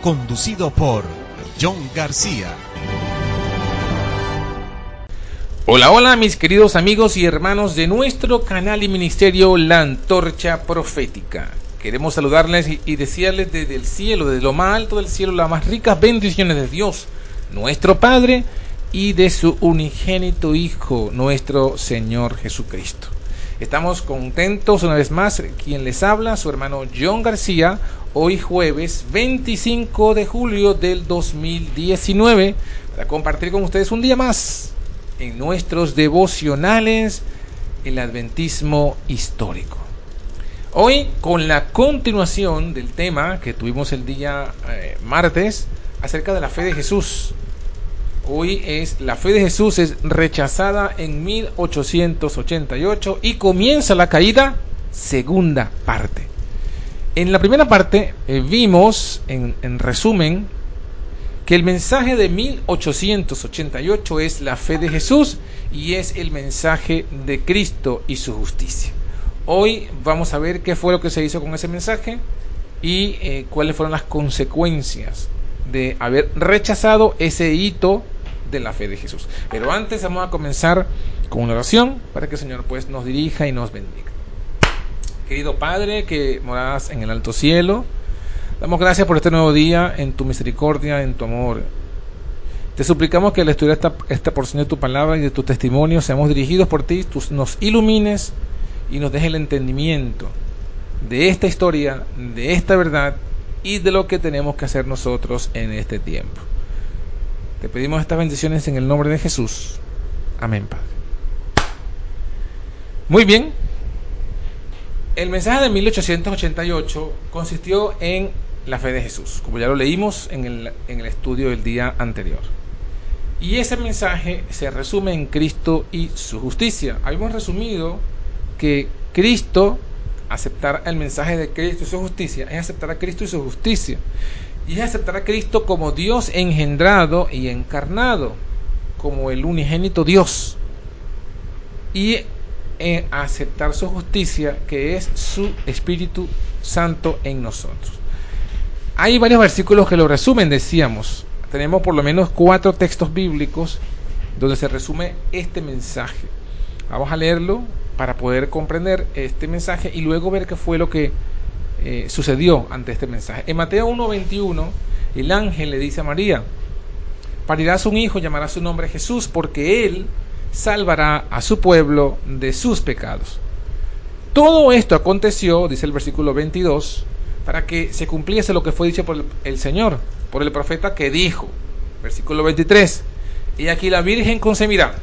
conducido por John García. Hola, hola mis queridos amigos y hermanos de nuestro canal y ministerio La Antorcha Profética. Queremos saludarles y desearles desde el cielo, desde lo más alto del cielo, las más ricas bendiciones de Dios, nuestro Padre, y de su unigénito Hijo, nuestro Señor Jesucristo. Estamos contentos una vez más, quien les habla, su hermano John García, hoy jueves 25 de julio del 2019, para compartir con ustedes un día más en nuestros devocionales el adventismo histórico. Hoy con la continuación del tema que tuvimos el día eh, martes acerca de la fe de Jesús. Hoy es la fe de Jesús es rechazada en 1888 y comienza la caída segunda parte. En la primera parte eh, vimos, en, en resumen, que el mensaje de 1888 es la fe de Jesús y es el mensaje de Cristo y su justicia. Hoy vamos a ver qué fue lo que se hizo con ese mensaje y eh, cuáles fueron las consecuencias de haber rechazado ese hito de la fe de Jesús. Pero antes vamos a comenzar con una oración para que el Señor pues nos dirija y nos bendiga. Querido Padre que moras en el alto cielo, damos gracias por este nuevo día, en tu misericordia, en tu amor. Te suplicamos que al estudiar esta, esta porción de tu palabra y de tu testimonio seamos dirigidos por ti, tú nos ilumines y nos dejes el entendimiento de esta historia, de esta verdad y de lo que tenemos que hacer nosotros en este tiempo. Te pedimos estas bendiciones en el nombre de Jesús. Amén, Padre. Muy bien, el mensaje de 1888 consistió en la fe de Jesús, como ya lo leímos en el, en el estudio del día anterior. Y ese mensaje se resume en Cristo y su justicia. Habíamos resumido que Cristo, aceptar el mensaje de Cristo y su justicia, es aceptar a Cristo y su justicia. Y es aceptar a Cristo como Dios engendrado y encarnado, como el unigénito Dios. Y en aceptar su justicia, que es su Espíritu Santo en nosotros. Hay varios versículos que lo resumen, decíamos. Tenemos por lo menos cuatro textos bíblicos donde se resume este mensaje. Vamos a leerlo para poder comprender este mensaje y luego ver qué fue lo que eh, sucedió ante este mensaje. En Mateo 1:21, el ángel le dice a María, parirás un hijo, llamará su nombre Jesús, porque él salvará a su pueblo de sus pecados. Todo esto aconteció, dice el versículo 22, para que se cumpliese lo que fue dicho por el Señor, por el profeta que dijo, versículo 23, y aquí la Virgen concebirá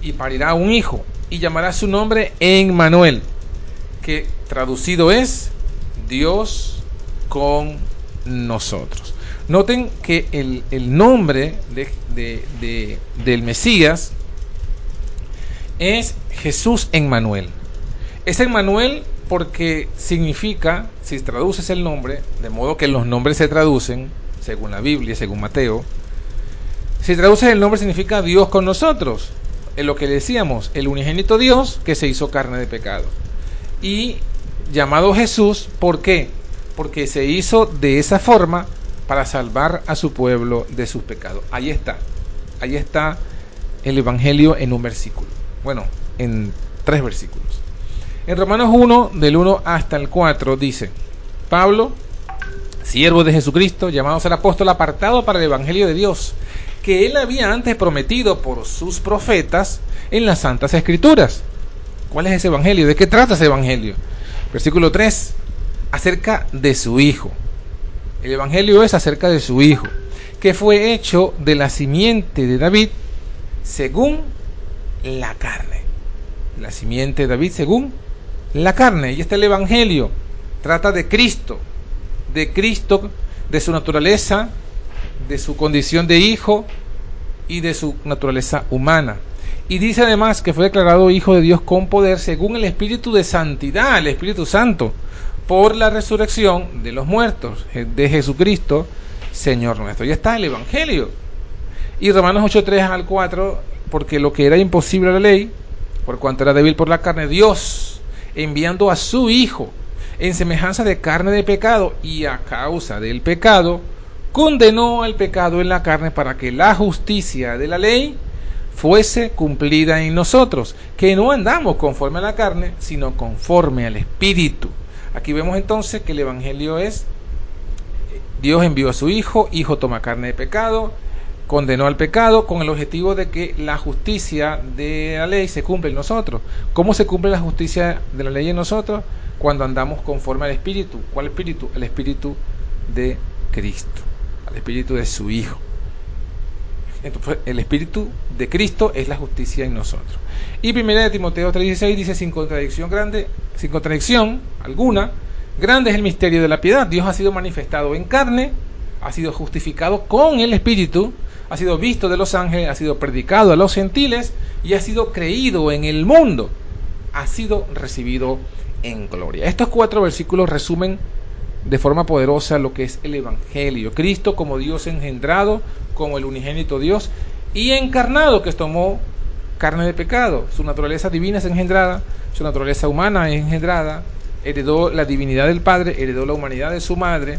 y parirá un hijo y llamará su nombre Emmanuel, que traducido es Dios con nosotros. Noten que el, el nombre de, de, de, del Mesías es Jesús Emmanuel. Es Emmanuel porque significa, si traduces el nombre, de modo que los nombres se traducen, según la Biblia, según Mateo, si traduces el nombre significa Dios con nosotros. En lo que decíamos, el unigénito Dios que se hizo carne de pecado. Y llamado Jesús, ¿por qué? Porque se hizo de esa forma para salvar a su pueblo de sus pecados. Ahí está. Ahí está el Evangelio en un versículo. Bueno, en tres versículos. En Romanos 1, del 1 hasta el 4, dice, Pablo, siervo de Jesucristo, llamado a ser apóstol apartado para el Evangelio de Dios, que él había antes prometido por sus profetas en las Santas Escrituras. ¿Cuál es ese Evangelio? ¿De qué trata ese Evangelio? Versículo 3, acerca de su Hijo. El Evangelio es acerca de su Hijo, que fue hecho de la simiente de David según la carne. La simiente de David según la carne. Y este es el Evangelio. Trata de Cristo, de Cristo, de su naturaleza, de su condición de hijo y de su naturaleza humana. Y dice además que fue declarado hijo de Dios con poder según el Espíritu de Santidad, el Espíritu Santo, por la resurrección de los muertos, de Jesucristo, Señor nuestro. Ya está el Evangelio. Y Romanos 8, 3 al 4, porque lo que era imposible a la ley, por cuanto era débil por la carne, Dios, enviando a su Hijo, en semejanza de carne de pecado y a causa del pecado, condenó al pecado en la carne para que la justicia de la ley fuese cumplida en nosotros, que no andamos conforme a la carne, sino conforme al Espíritu. Aquí vemos entonces que el Evangelio es, Dios envió a su Hijo, Hijo toma carne de pecado, condenó al pecado con el objetivo de que la justicia de la ley se cumpla en nosotros. ¿Cómo se cumple la justicia de la ley en nosotros? cuando andamos conforme al Espíritu. ¿Cuál Espíritu? El Espíritu de Cristo, al Espíritu de su Hijo. El Espíritu de Cristo es la justicia en nosotros. Y primera de Timoteo 3:16 dice sin contradicción grande, sin contradicción alguna, grande es el misterio de la piedad. Dios ha sido manifestado en carne, ha sido justificado con el Espíritu, ha sido visto de los ángeles, ha sido predicado a los gentiles y ha sido creído en el mundo, ha sido recibido en gloria. Estos cuatro versículos resumen de forma poderosa lo que es el Evangelio. Cristo como Dios engendrado, como el unigénito Dios, y encarnado que tomó carne de pecado. Su naturaleza divina es engendrada, su naturaleza humana es engendrada, heredó la divinidad del Padre, heredó la humanidad de su madre,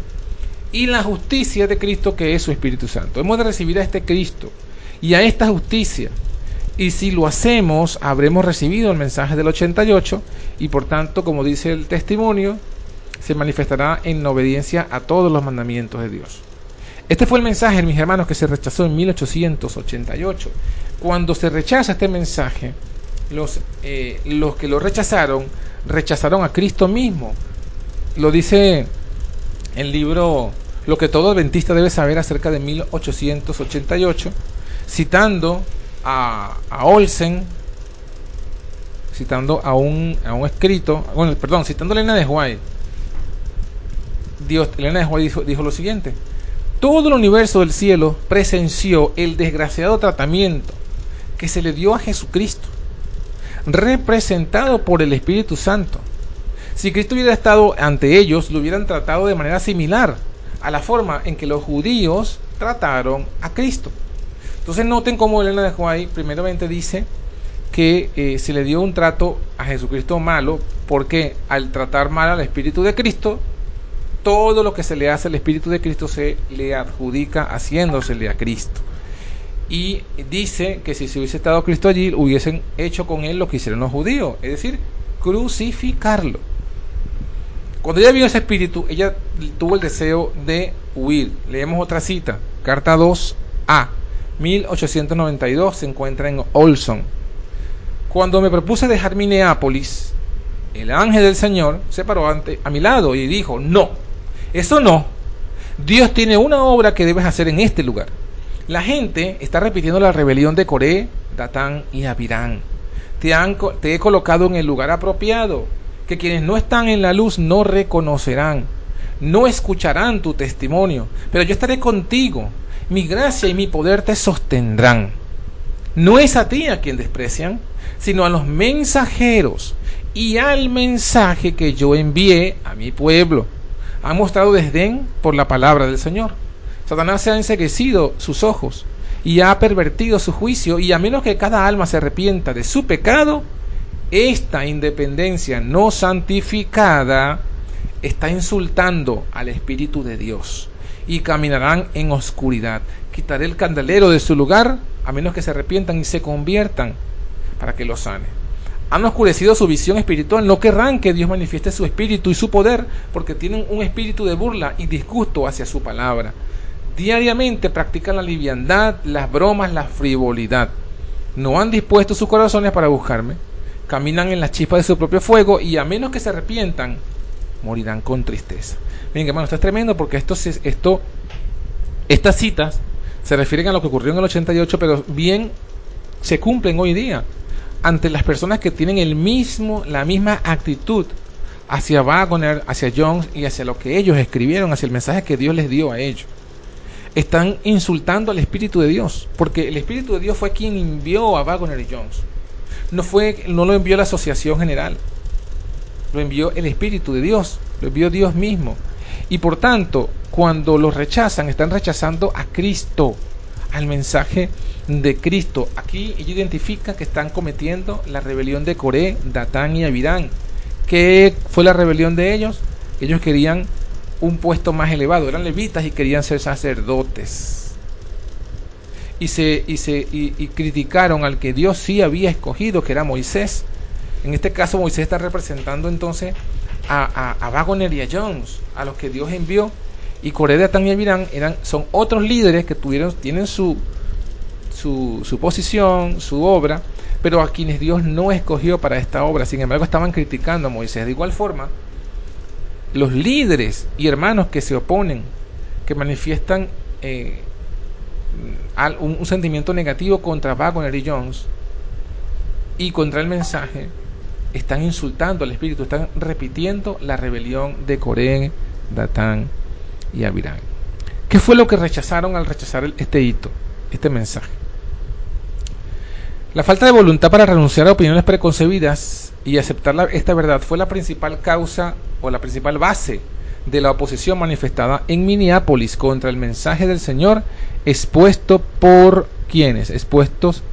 y la justicia de Cristo que es su Espíritu Santo. Hemos de recibir a este Cristo y a esta justicia y si lo hacemos, habremos recibido el mensaje del 88 y por tanto, como dice el testimonio, se manifestará en obediencia a todos los mandamientos de Dios. Este fue el mensaje, mis hermanos, que se rechazó en 1888. Cuando se rechaza este mensaje, los, eh, los que lo rechazaron, rechazaron a Cristo mismo. Lo dice el libro Lo que todo adventista debe saber acerca de 1888, citando a, Olsen, citando a un, a un escrito, bueno, perdón, citando a Elena de White, Dios, Elena de White dijo, lo siguiente, todo el universo del cielo presenció el desgraciado tratamiento que se le dio a Jesucristo, representado por el Espíritu Santo. Si Cristo hubiera estado ante ellos, lo hubieran tratado de manera similar a la forma en que los judíos trataron a Cristo. Entonces noten cómo Elena de White primeramente dice que eh, se le dio un trato a Jesucristo malo porque al tratar mal al Espíritu de Cristo, todo lo que se le hace al Espíritu de Cristo se le adjudica haciéndosele a Cristo. Y dice que si se hubiese estado Cristo allí, hubiesen hecho con él lo que hicieron los judíos, es decir, crucificarlo. Cuando ella vio ese espíritu, ella tuvo el deseo de huir. Leemos otra cita, carta 2a. 1892 se encuentra en Olson. Cuando me propuse dejar Minneapolis, el ángel del Señor se paró ante, a mi lado y dijo, no, eso no. Dios tiene una obra que debes hacer en este lugar. La gente está repitiendo la rebelión de Coré, Datán y Abirán. Te, te he colocado en el lugar apropiado, que quienes no están en la luz no reconocerán, no escucharán tu testimonio, pero yo estaré contigo mi gracia y mi poder te sostendrán. No es a ti a quien desprecian, sino a los mensajeros y al mensaje que yo envié a mi pueblo. Han mostrado desdén por la palabra del Señor. Satanás se ha enseguecido sus ojos y ha pervertido su juicio, y a menos que cada alma se arrepienta de su pecado, esta independencia no santificada está insultando al Espíritu de Dios y caminarán en oscuridad. Quitaré el candelero de su lugar, a menos que se arrepientan y se conviertan, para que lo sane. Han oscurecido su visión espiritual, no querrán que Dios manifieste su espíritu y su poder, porque tienen un espíritu de burla y disgusto hacia su palabra. Diariamente practican la liviandad, las bromas, la frivolidad. No han dispuesto sus corazones para buscarme. Caminan en las chispas de su propio fuego y a menos que se arrepientan, morirán con tristeza. Miren, hermano, esto es tremendo porque esto, esto, estas citas se refieren a lo que ocurrió en el 88, pero bien se cumplen hoy día ante las personas que tienen el mismo, la misma actitud hacia Wagner, hacia Jones y hacia lo que ellos escribieron, hacia el mensaje que Dios les dio a ellos. Están insultando al Espíritu de Dios, porque el Espíritu de Dios fue quien envió a Wagner y Jones. No, fue, no lo envió la Asociación General, lo envió el Espíritu de Dios, lo envió Dios mismo. Y por tanto, cuando los rechazan, están rechazando a Cristo, al mensaje de Cristo. Aquí ella identifica que están cometiendo la rebelión de Coré, Datán y Abirán. ¿Qué fue la rebelión de ellos? Ellos querían un puesto más elevado, eran levitas y querían ser sacerdotes. Y, se, y, se, y, criticaron al que Dios sí había escogido, que era Moisés. En este caso Moisés está representando entonces a, a, a y a Jones, a los que Dios envió. Y Coré, Datán y Abirán eran, son otros líderes que tuvieron, tienen su, su, posición, su obra, pero a quienes Dios no escogió para esta obra. Sin embargo, estaban criticando a Moisés. De igual forma, los líderes y hermanos que se oponen, que manifiestan eh, un, sentimiento negativo contra Wagner y Jones y contra el mensaje, están insultando al Espíritu, están repitiendo la rebelión de Coré, Datán y Abirán. ¿Qué fue lo que rechazaron al rechazar este hito, este mensaje? La falta de voluntad para renunciar a opiniones preconcebidas y aceptar esta verdad fue la principal causa o la principal base de la oposición manifestada en Minneapolis contra el mensaje del Señor expuesto por quienes, expuestos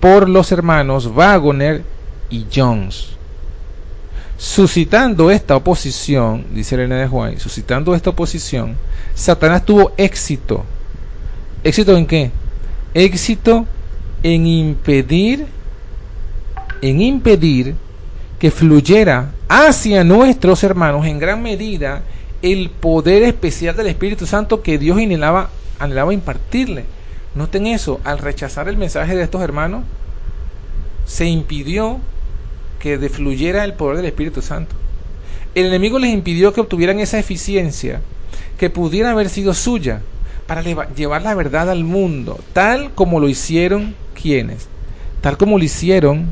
por los hermanos Wagner y Jones. Suscitando esta oposición, dice Elena de Juan, suscitando esta oposición, Satanás tuvo éxito. ¿Éxito en qué? Éxito en impedir, en impedir que fluyera hacia nuestros hermanos en gran medida el poder especial del Espíritu Santo que Dios anhelaba, anhelaba impartirle. Noten eso, al rechazar el mensaje de estos hermanos, se impidió que defluyera el poder del Espíritu Santo. El enemigo les impidió que obtuvieran esa eficiencia que pudiera haber sido suya para llevar la verdad al mundo, tal como lo hicieron quienes, tal como lo hicieron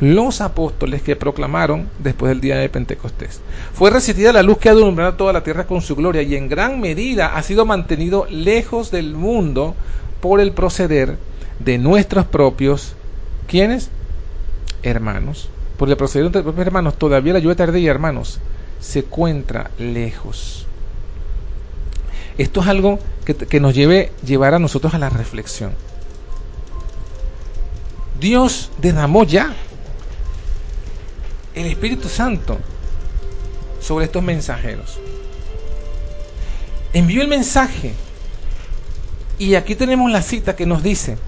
los apóstoles que proclamaron después del día de Pentecostés. Fue recibida la luz que ha alumbrado toda la tierra con su gloria y en gran medida ha sido mantenido lejos del mundo por el proceder de nuestros propios, ¿quiénes? Hermanos. Por el proceder de propios hermanos, todavía la lluvia tardía, hermanos, se encuentra lejos. Esto es algo que, que nos lleve llevar a nosotros a la reflexión. Dios derramó ya el Espíritu Santo sobre estos mensajeros. Envió el mensaje. Y aquí tenemos la cita que nos dice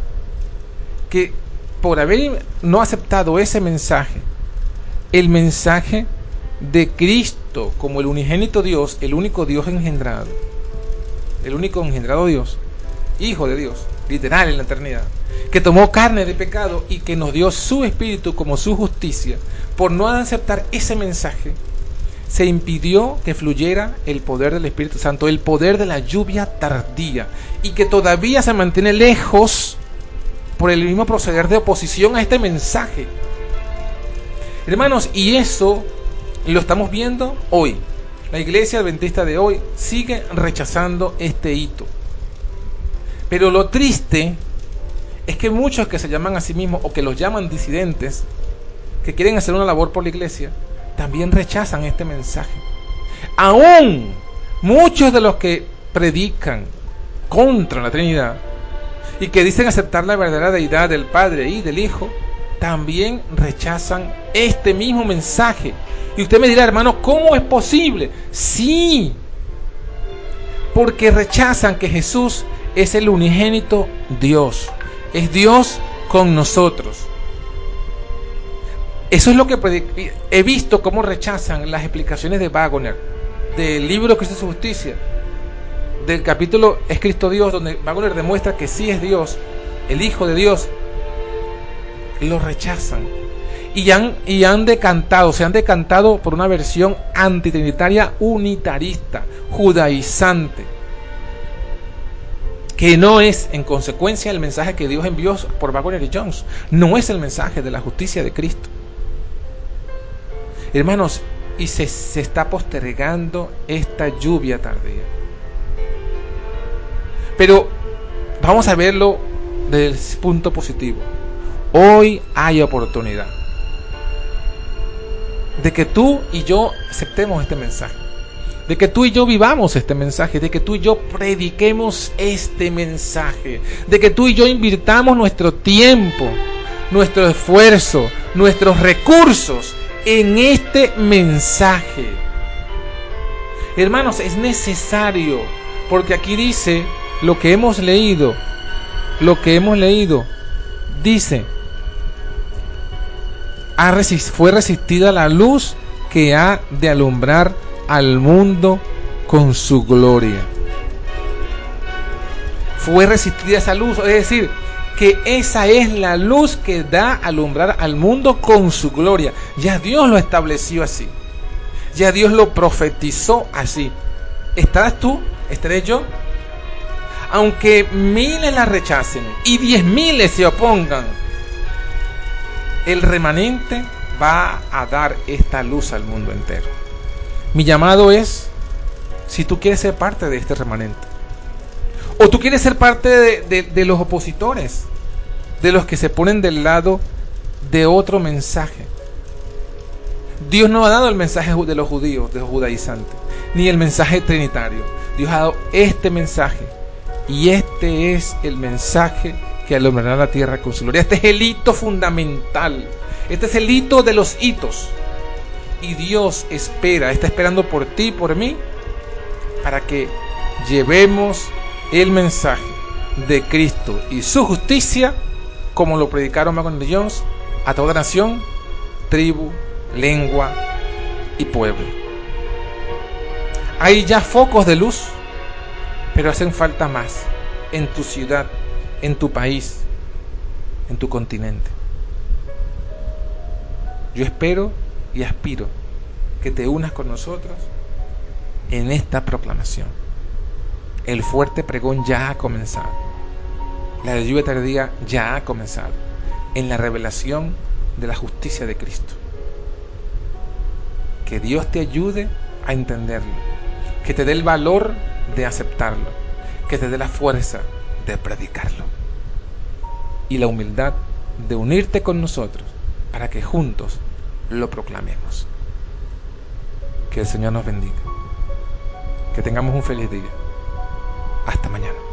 que por haber no aceptado ese mensaje, el mensaje de Cristo como el unigénito Dios, el único Dios engendrado, el único engendrado Dios, Hijo de Dios, literal en la eternidad, que tomó carne de pecado y que nos dio su espíritu como su justicia, por no aceptar ese mensaje, se impidió que fluyera el poder del Espíritu Santo, el poder de la lluvia tardía, y que todavía se mantiene lejos por el mismo proceder de oposición a este mensaje. Hermanos, y eso lo estamos viendo hoy. La iglesia adventista de hoy sigue rechazando este hito. Pero lo triste es que muchos que se llaman a sí mismos o que los llaman disidentes, que quieren hacer una labor por la iglesia, también rechazan este mensaje. Aún muchos de los que predican contra la Trinidad y que dicen aceptar la verdadera deidad del Padre y del Hijo, también rechazan este mismo mensaje. Y usted me dirá, hermano, ¿cómo es posible? Sí, porque rechazan que Jesús es el unigénito Dios. Es Dios con nosotros. Eso es lo que he visto cómo rechazan las explicaciones de Wagner, del libro Cristo es justicia, del capítulo Es Cristo Dios, donde Wagner demuestra que sí es Dios, el Hijo de Dios, lo rechazan. Y han, y han decantado, se han decantado por una versión antitrinitaria unitarista, judaizante, que no es en consecuencia el mensaje que Dios envió por Wagner y Jones, no es el mensaje de la justicia de Cristo. Hermanos, y se, se está postergando esta lluvia tardía. Pero vamos a verlo desde el punto positivo. Hoy hay oportunidad de que tú y yo aceptemos este mensaje, de que tú y yo vivamos este mensaje, de que tú y yo prediquemos este mensaje, de que tú y yo invirtamos nuestro tiempo, nuestro esfuerzo, nuestros recursos en este mensaje. Hermanos, es necesario, porque aquí dice lo que hemos leído, lo que hemos leído, dice, fue resistida la luz que ha de alumbrar al mundo con su gloria. Fue resistida esa luz, es decir, que esa es la luz que da alumbrar al mundo con su gloria. Ya Dios lo estableció así. Ya Dios lo profetizó así. ¿Estarás tú? ¿Estaré yo? Aunque miles la rechacen y diez miles se opongan, el remanente va a dar esta luz al mundo entero. Mi llamado es, si tú quieres ser parte de este remanente, o tú quieres ser parte de, los opositores, de los que se ponen del lado de otro mensaje. Dios no ha dado el mensaje de los judíos, de los judaizantes, ni el mensaje trinitario. Dios ha dado este mensaje. Y este es el mensaje que alumbrará la tierra con su gloria. Este es el hito fundamental. Este es el hito de los hitos. Y Dios espera, está esperando por ti por mí, para que llevemos el mensaje de Cristo y su justicia, como lo predicaron Macon de Jones, a toda nación, tribu, lengua y pueblo. Hay ya focos de luz, pero hacen falta más en tu ciudad, en tu país, en tu continente. Yo espero y aspiro que te unas con nosotros en esta proclamación. El fuerte pregón ya ha comenzado. La lluvia tardía ya ha comenzado en la revelación de la justicia de Cristo. Que Dios te ayude a entenderlo, que te dé el valor de aceptarlo, que te dé la fuerza de predicarlo. Y la humildad de unirte con nosotros para que juntos lo proclamemos. Que el Señor nos bendiga. Que tengamos un feliz día. Hasta mañana.